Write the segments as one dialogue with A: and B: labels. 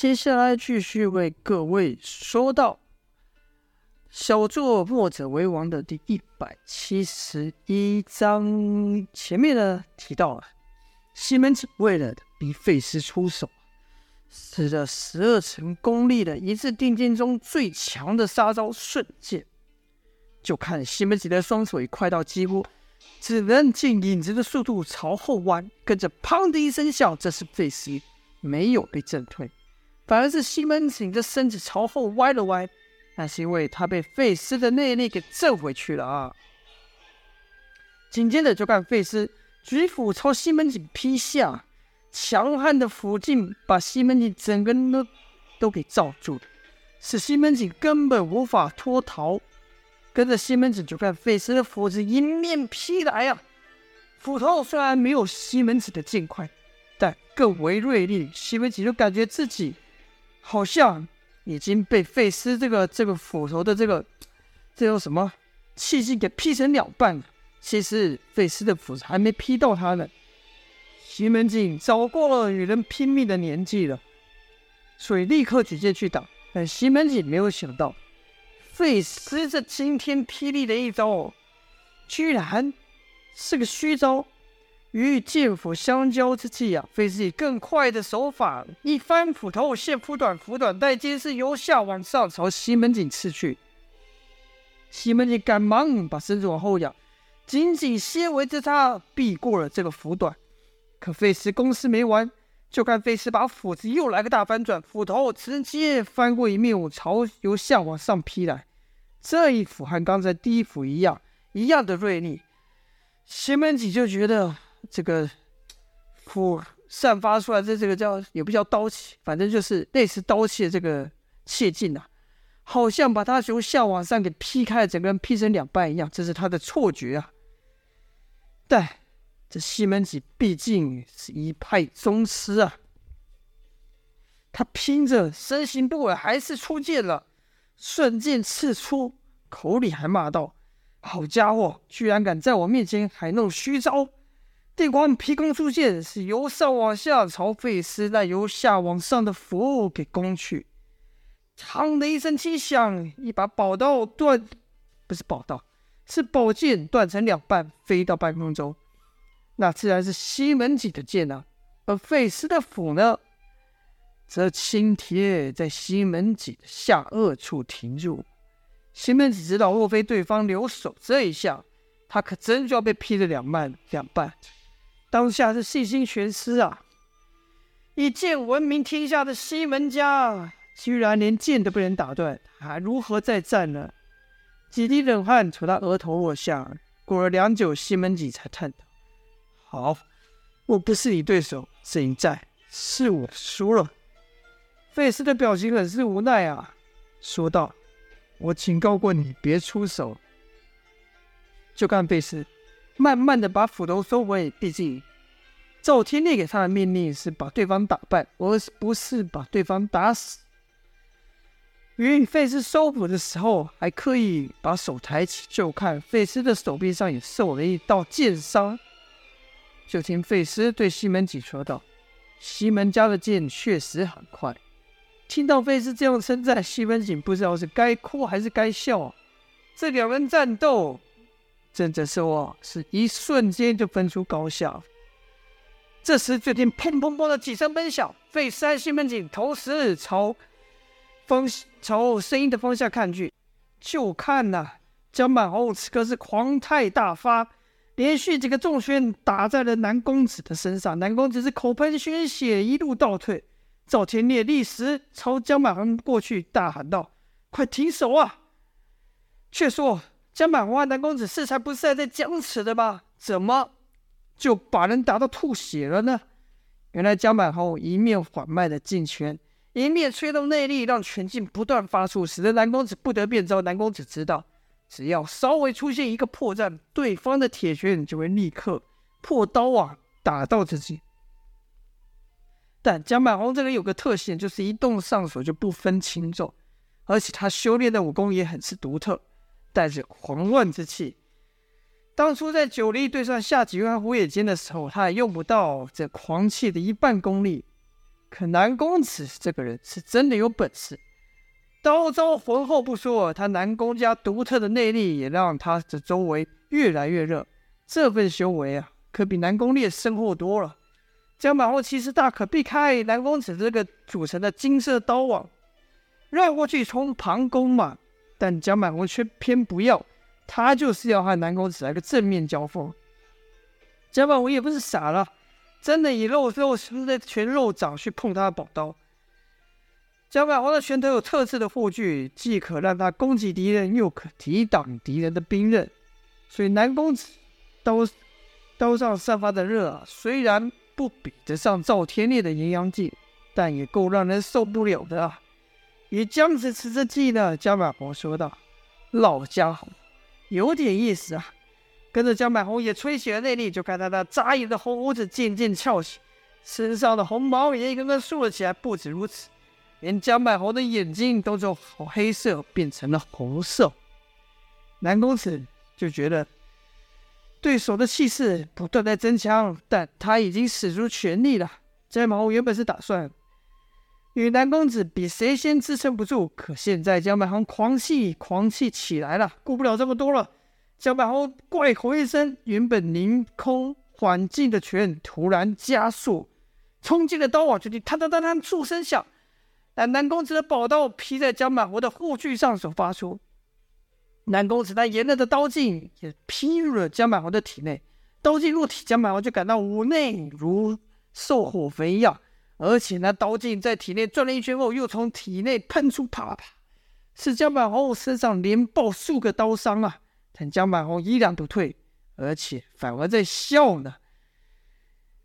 A: 接下来继续为各位说到小作墨者为王的第一百七十一章。前面呢提到了西门子为了逼费斯出手，使得十二层功力的一次定剑中最强的杀招瞬剑。就看西门子的双手快到几乎只能见影子的速度朝后弯，跟着砰的一声响，这是费斯没有被震退，反而是西门庆的身子朝后歪了歪，那是因为他被费斯的内力给震回去了啊。紧接着就看费斯举斧朝西门庆劈下，强悍的斧劲把西门庆整个人都都给罩住了，使西门庆根本无法脱逃。跟着西门庆就看费斯的斧子迎面劈来啊！斧头虽然没有西门庆的劲快，但更为锐利。西门庆就感觉自己好像已经被费斯这个这个斧头的这个这叫什么气息给劈成两半了。其实费斯的斧子还没劈到他呢。西门庆早过了与人拼命的年纪了，所以立刻举剑去挡。但西门庆没有想到。费斯这惊天霹雳的一招，居然是个虚招。与剑斧相交之际啊，费斯以更快的手法一翻斧头，现斧短，斧短带尖，是由下往上朝西门庆刺去。西门庆赶忙把身子往后仰，紧紧先围着他，避过了这个斧短。可费斯攻势没完，就看费斯把斧子又来个大翻转，斧头直接翻过一面，朝由下往上劈来。这一斧和刚才第一斧一样，一样的锐利。西门庆就觉得这个斧散发出来的这个叫也不叫刀气，反正就是类似刀气的这个气劲啊，好像把他从下往上给劈开了，整个人劈成两半一样。这是他的错觉啊。但这西门子毕竟是一派宗师啊，他拼着身形不稳，还是出剑了。瞬间刺出，口里还骂道：“好家伙，居然敢在我面前还弄虚招！”电光劈空出剑，是由上往下朝费斯那由下往上的斧给攻去。嘡的一声轻响，一把宝刀断，不是宝刀，是宝剑断成两半，飞到半空中。那自然是西门子的剑啊，而费斯的斧呢？则轻贴在西门子的下颚处停住。西门子知道，若非对方留手这一下，他可真就要被劈了两半两半。当下是信心全失啊！以剑闻名天下的西门家，居然连剑都被人打断，还如何再战呢？几滴冷汗从他额头落下。过了良久，西门庆才叹道：“好，我不是你对手，这一战是我输了。”费斯的表情很是无奈啊，说道：“我警告过你别出手。”就看费斯慢慢的把斧头收回，毕竟赵天烈给他的命令是把对方打败，而不是把对方打死。于费斯收斧的时候，还刻意把手抬起，就看费斯的手臂上也受了一道剑伤。就听费斯对西门庆说道：“西门家的剑确实很快。”听到费斯这样称赞，西门庆不知道是该哭还是该笑。这两人战斗，真的是我，是一瞬间就分出高下。这时，就听砰砰砰的几声闷响，费师和西门庆同时朝风朝声音的方向看去，就看呐、江满红此刻是狂态大发，连续几个重拳打在了南公子的身上，南公子是口喷鲜血，一路倒退。赵天烈立时朝江满红过去，大喊道：“快停手啊！”却说江满红和南公子是才不是还在僵持的吗？怎么就把人打到吐血了呢？原来江满红一面缓慢的进拳，一面催动内力，让拳劲不断发出，使得南公子不得变招。南公子知道，只要稍微出现一个破绽，对方的铁拳就会立刻破刀啊，打到自己。但江满红这个有个特性，就是一动上手就不分轻重，而且他修炼的武功也很是独特，带着狂乱之气。当初在九黎对上夏启渊和胡野间的时候，他还用不到这狂气的一半功力。可南宫子这个人是真的有本事，刀招浑厚不说，他南宫家独特的内力也让他的周围越来越热。这份修为啊，可比南宫烈深厚多了。江满后其实大可避开南宫子这个组成的金色刀网，绕过去冲庞公嘛。但江满红却偏不要，他就是要和南宫子来个正面交锋。江满红也不是傻了，真的以肉肉的全肉掌去碰他的宝刀。江满红的拳头有特制的护具，既可让他攻击敌人，又可抵挡敌人的兵刃。所以南宫子刀刀上散发的热啊，虽然不比得上赵天烈的炎阳劲，但也够让人受不了的啊。与僵子持着计呢，江满红说道：“老家伙，有点意思啊！”跟着江满红也吹起了内力，就看他那扎眼的红胡子渐渐翘起，身上的红毛也一根根竖了起来。不止如此，连江满红的眼睛都从黑色变成了红色。南宫子就觉得对手的气势不断在增强，但他已经使出全力了。江满红原本是打算。与南公子比谁先支撑不住，可现在江满红狂气狂气起来了，顾不了这么多了。江满红怪吼一声，原本凌空缓进的拳突然加速，冲进了刀网，就听哒哒哒哒数声响。但南公子的宝刀劈在江满红的护具上，所发出。南公子那炎热的刀劲也劈入了江满红的体内，刀劲入体，江满红就感到五内如受火焚一样。而且那刀劲在体内转了一圈后，又从体内喷出，啪啪啪，使江满红身上连爆数个刀伤啊！但江满红依然不退，而且反而在笑呢。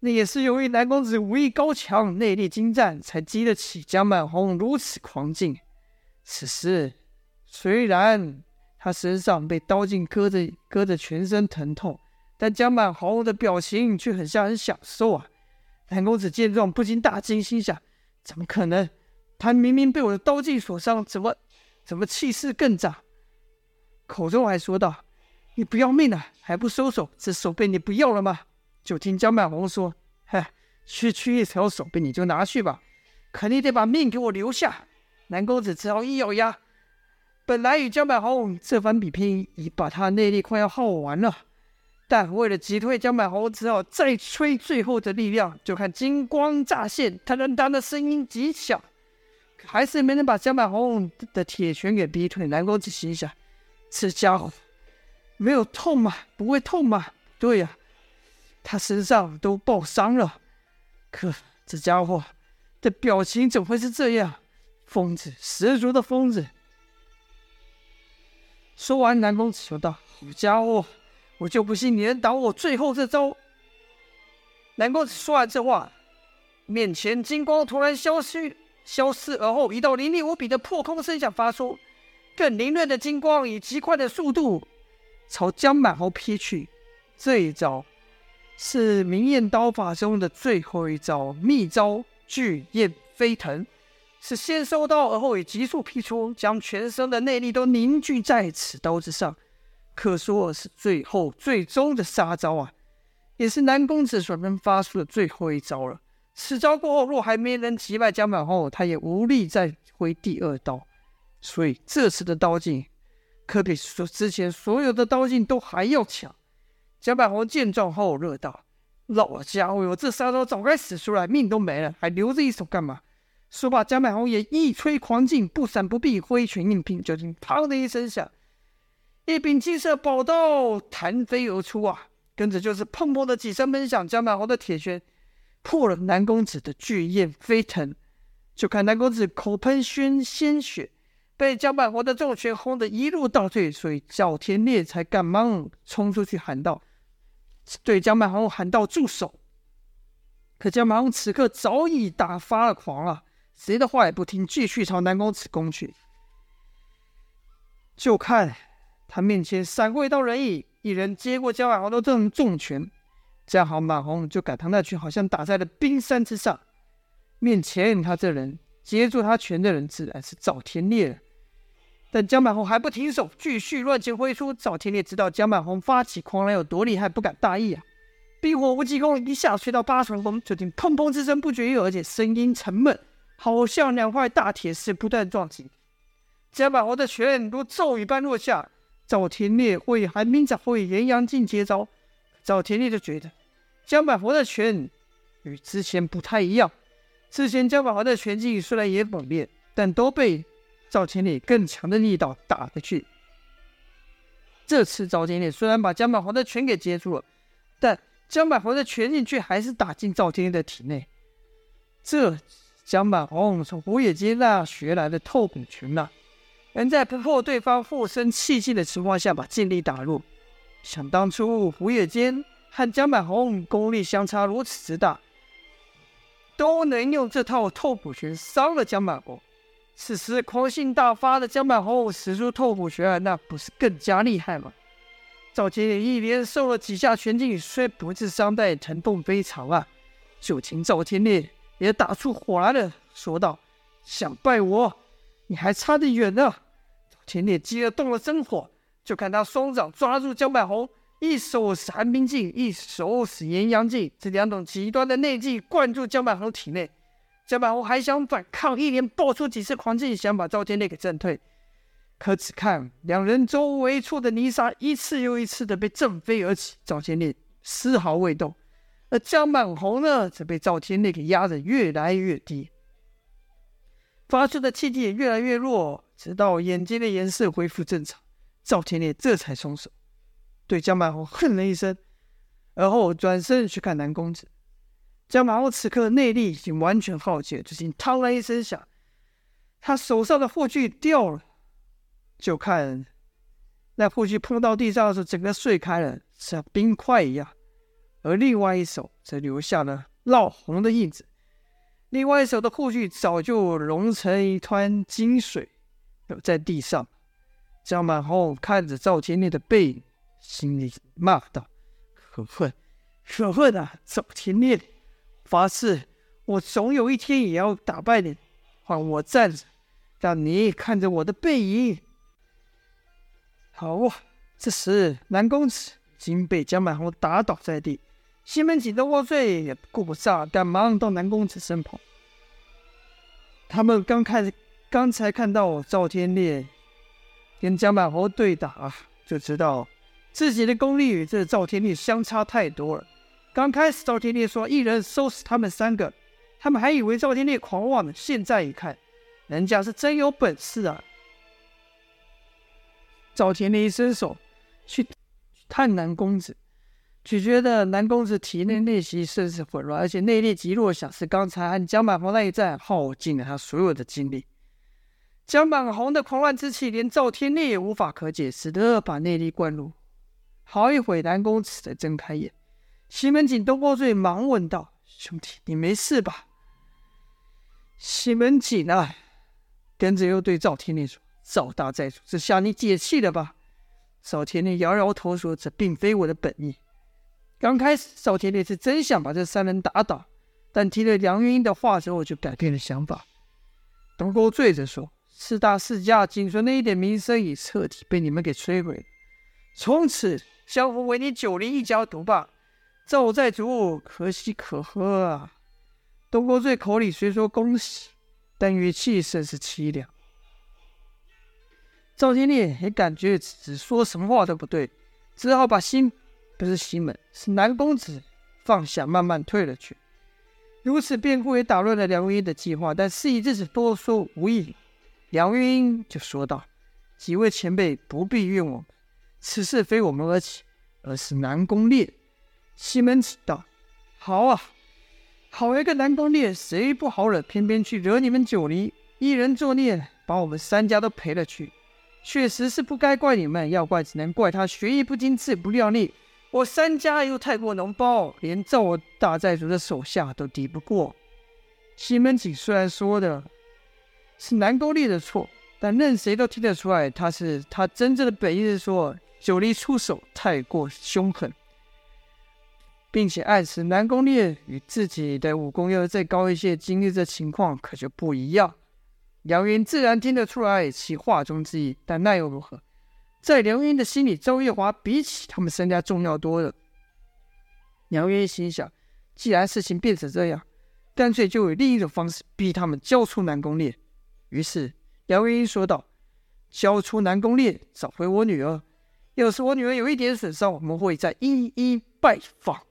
A: 那也是由于南公子武艺高强，内力精湛，才激得起江满红如此狂劲。此时虽然他身上被刀劲割着，割着全身疼痛，但江满红的表情却很像很享受啊。南公子见状，不禁大惊，心想：怎么可能？他明明被我的刀劲所伤，怎么怎么气势更涨？口中还说道：“你不要命了，还不收手？这手被你不要了吗？”就听江满红说：“嗨，区区一条手臂你就拿去吧，可你得把命给我留下。”南公子只好一咬牙，本来与江满红这番比拼，已把他内力快要耗完了。但为了击退江满红，只好再吹最后的力量。就看金光乍现，他能当的声音极小，还是没能把江满红的铁拳给逼退。南宫子心想：这家伙没有痛吗？不会痛吗？对呀、他身上都爆伤了。可这家伙的表情怎么会是这样？疯子，十足的疯子！说完，南宫子说道：“好家伙！”我就不信你能挡我最后这招！南宫说完这话，面前金光突然消失，消失而后，一道凌厉无比的破空声响发出，更凌乱的金光以极快的速度朝江满红劈去。这一招是明艳刀法中的最后一招秘招“巨焰飞腾”，是先收刀而后以急速劈出，将全身的内力都凝聚在此刀之上。可说是最后最终的杀招啊，也是南宫子所能发出的最后一招了。此招过后，若还没能击败江满红，他也无力再挥第二刀。所以这次的刀劲，可比说之前所有的刀劲都还要强。江满红见状后，热道：“老家伙哟，这杀招早该使出来，命都没了，还留着一手干嘛？”说罢，江满红也一吹狂劲，不闪不避，挥拳硬拼，就听“砰”的一声响。一柄金色宝刀弹飞而出啊！跟着就是砰砰的几声闷响，江满红的铁拳破了南公子的巨焰飞腾。就看南公子口喷鲜鲜血，被江满红的重拳轰得一路倒退，所以赵天烈才赶忙冲出去喊道：“对江满红喊道住手！”可江满红此刻早已打发了狂了，谁的话也不听，继续朝南公子攻去。就看。他面前闪过一道人影，一人接过江满红的这重拳，这样好满红就感叹那拳好像打在了冰山之上。面前他这人接住他拳的人自然是赵天烈了，但江满红还不停手，继续乱拳挥出。赵天烈知道江满红发起狂来有多厉害，不敢大意啊，冰火无极功一下吹到八重峰，就听砰砰之声不绝于耳，而且声音沉闷，好像两块大铁石不断撞击。江满红的拳如骤雨般落下，赵天烈会寒冰掌会炎阳镜接招，赵天烈就觉得江板红的拳与之前不太一样。之前江板红的拳技虽然也猛烈，但都被赵天烈更强的力道打回去。这次赵天烈虽然把江板红的拳给接住了，但江板红的拳劲却还是打进赵天烈的体内。这江板红从胡野间那学来的透骨拳呐，能在不破对方附身气劲的情况下把劲力打入。想当初胡野间和江满红功力相差如此之大。都能用这套透骨拳伤了江满红，此时狂性大发的江满红使出透骨拳，那不是更加厉害吗？赵天烈一连受了几下拳击，虽不致伤，但疼痛非常啊！就听赵天烈也打出火来了，说道：“想败我，你还差得远呢！”天烈激得动了真火，就看他双掌抓住江板红。一手使寒冰劲，一手使炎阳劲，这两种极端的内劲灌注江板红体内。江板红还想反抗，一连爆出几次狂劲，想把赵天烈给震退。可只看两人周围处的泥沙一次又一次的被震飞而起，赵天烈丝毫未动，而江满红呢，则被赵天烈给压得越来越低，发出的气体也越来越弱，直到眼睛的颜色恢复正常，赵天烈这才松手。对江满红哼了一声，而后转身去看南公子。江满红此刻内力已经完全耗尽，只听“嘡”了一声响，他手上的护具掉了。就看那护具碰到地上的时候，整个碎开了，像冰块一样。而另外一手则留下了烙红的印子，另外一手的护具早就融成一滩金水，留在地上。江满红看着赵天烈的背影。心里骂道：“可恨，可恨啊！赵天烈，发誓，我总有一天也要打败你，换我站着，让你看着我的背影。”好啊！这时南公子已经被江满红打倒在地，西门庆、的卧醉也顾不上，赶忙到南公子身旁。他们刚开始，刚才看到赵天烈跟江满侯对打，就知道。自己的功力与这赵天烈相差太多了。刚开始赵天烈说一人收拾他们三个，他们还以为赵天烈狂妄呢。现在一看，人家是真有本事啊！赵天烈一伸手去探南公子，只觉得南公子体内内息甚是混乱，而且内力极弱，小是刚才和江满红那一战耗尽了他所有的精力。江满红的狂乱之气，连赵天烈也无法可解，只得把内力灌入。好一会，南公子才睁开眼。西门庆、东郭醉忙问道：“兄弟，你没事吧？”西门庆啊，跟着又对赵天烈说：“赵大寨主，这下你解气了吧？”赵天烈摇摇头说：“这并非我的本意。”刚开始，赵天烈是真想把这三人打倒，但听了梁云英的话之后，就改变了想法。东郭醉着说：“四大世家仅存的一点名声，已彻底被你们给摧毁了，从此。”江湖唯你九黎一家独霸，赵寨主可喜可贺啊！东郭醉口里虽说恭喜，但语气甚是凄凉。赵天烈也感觉只说什么话都不对，只好把心不是西门，是南公子放下，慢慢退了去。如此变故也打乱了梁云英的计划，但事已至此，多说无益。梁云英就说道：“几位前辈不必怨我们。”此事非我们而起，而是南宫烈。西门子道：“好啊，好一个南宫烈，谁不好惹？偏偏去惹你们九黎，一人作孽，把我们三家都赔了去。确实是不该怪你们，要怪只能怪他学艺不精，自不量力。我三家又太过脓包，连赵大寨主的手下都敌不过。”西门子虽然说的是南宫烈的错，但任谁都听得出来，他是他真正的本意是说。九黎出手太过凶狠，并且暗示南宫烈与自己的武功要再高一些，经历这情况可就不一样。梁云自然听得出来其话中之意，但那又如何？在梁云的心里，赵月华比起他们三家重要多了。梁元英心想，既然事情变成这样，干脆就以另一种方式逼他们交出南宫烈。于是梁元英说道：“交出南宫烈，找回我女儿。要是我女儿有一点损伤，我们会再一一拜访。”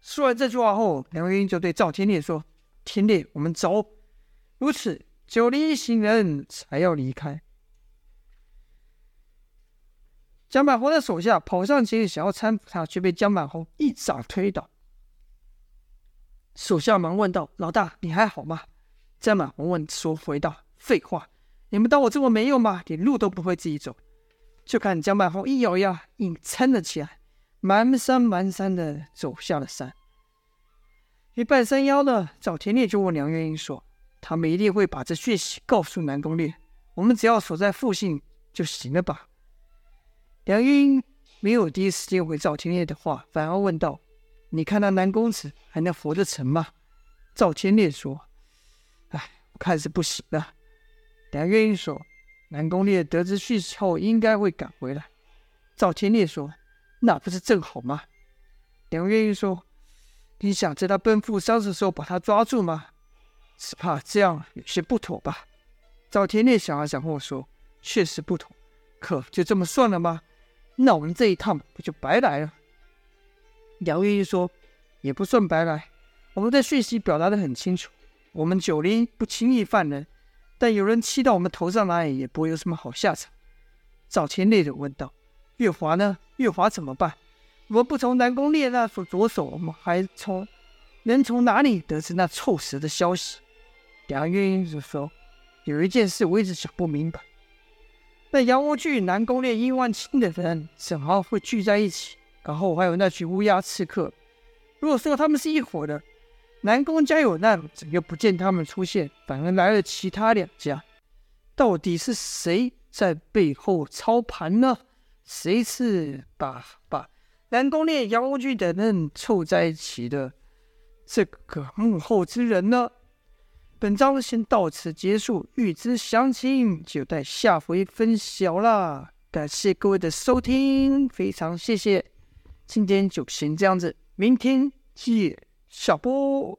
A: 说完这句话后，梁元英就对赵天烈说：“天烈，我们走。”如此，九黎一行人才要离开。蒋板红的手下跑上前想要搀扶他，却被蒋板红一掌推倒。手下忙问道：“老大，你还好吗？”蒋板红问说：“回道，废话，你们当我这么没用吗？连路都不会自己走？”就看蒋板红一咬牙，硬撑了起来，蹒跚蹒跚的走下了山。一半山腰呢，赵天烈就问梁月英说：“他们一定会把这讯息告诉南宫烈，我们只要守在附近就行了吧？”梁月英没有第一时间回赵天烈的话，反而问道：“你看那南公子还能活得成吗？”赵天烈说：“哎，我看是不行了。”梁月英说：“南宫烈得知讯息后，应该会赶回来。”赵天烈说：“那不是正好吗？”梁月英说：“你想在他奔赴丧事的时候把他抓住吗？只怕这样有些不妥吧？”赵天烈想了想后说：“确实不妥，可就这么算了吗？”那我们这一趟不就白来了？姚月一说：“也不算白来，我们的讯息表达的很清楚，我们九灵不轻易犯人，但有人欺到我们头上来，也不会有什么好下场。”赵天烈就问道：“月华呢？月华怎么办？我们不从南宫烈那所着手，我们还从能从哪里得知那臭蛇的消息？”梁月英就说：“有一件事我一直想不明白。”那杨无惧、南宫烈、殷万青的人正好会聚在一起，然后还有那群乌鸦刺客。如果说他们是一伙的，南宫家有难，怎么又不见他们出现，反而来了其他两家？到底是谁在背后操盘呢？谁是把把南宫烈、杨无惧等人凑在一起的这个幕后之人呢？本章先到此结束，预知详情就待下回分晓啦。感谢各位的收听，非常谢谢。今天就先这样子，明天见，下播。